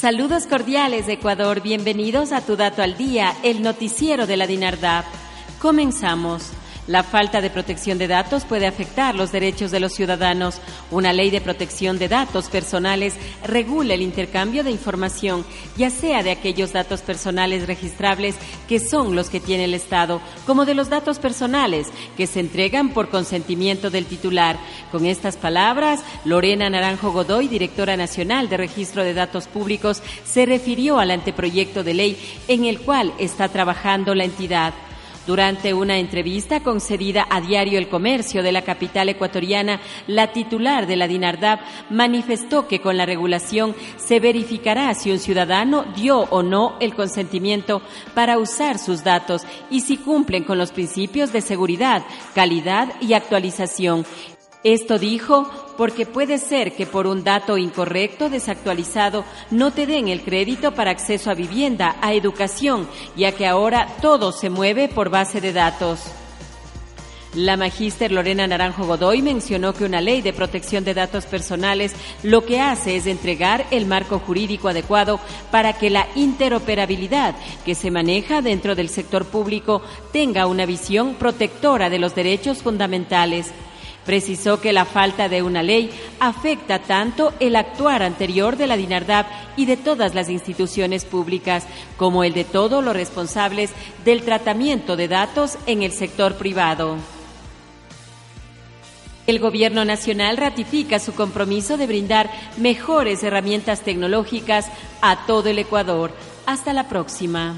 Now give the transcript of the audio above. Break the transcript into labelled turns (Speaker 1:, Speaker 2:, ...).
Speaker 1: Saludos cordiales de Ecuador, bienvenidos a Tu Dato al Día, el noticiero de la DINARDAP. Comenzamos. La falta de protección de datos puede afectar los derechos de los ciudadanos. Una ley de protección de datos personales regula el intercambio de información, ya sea de aquellos datos personales registrables que son los que tiene el Estado, como de los datos personales que se entregan por consentimiento del titular. Con estas palabras, Lorena Naranjo Godoy, directora nacional de Registro de Datos Públicos, se refirió al anteproyecto de ley en el cual está trabajando la entidad. Durante una entrevista concedida a Diario El Comercio de la capital ecuatoriana, la titular de la DINARDAP manifestó que con la regulación se verificará si un ciudadano dio o no el consentimiento para usar sus datos y si cumplen con los principios de seguridad, calidad y actualización. Esto dijo porque puede ser que por un dato incorrecto, desactualizado, no te den el crédito para acceso a vivienda, a educación, ya que ahora todo se mueve por base de datos. La magíster Lorena Naranjo Godoy mencionó que una ley de protección de datos personales lo que hace es entregar el marco jurídico adecuado para que la interoperabilidad que se maneja dentro del sector público tenga una visión protectora de los derechos fundamentales. Precisó que la falta de una ley afecta tanto el actuar anterior de la DINARDAP y de todas las instituciones públicas, como el de todos los responsables del tratamiento de datos en el sector privado. El Gobierno Nacional ratifica su compromiso de brindar mejores herramientas tecnológicas a todo el Ecuador. Hasta la próxima.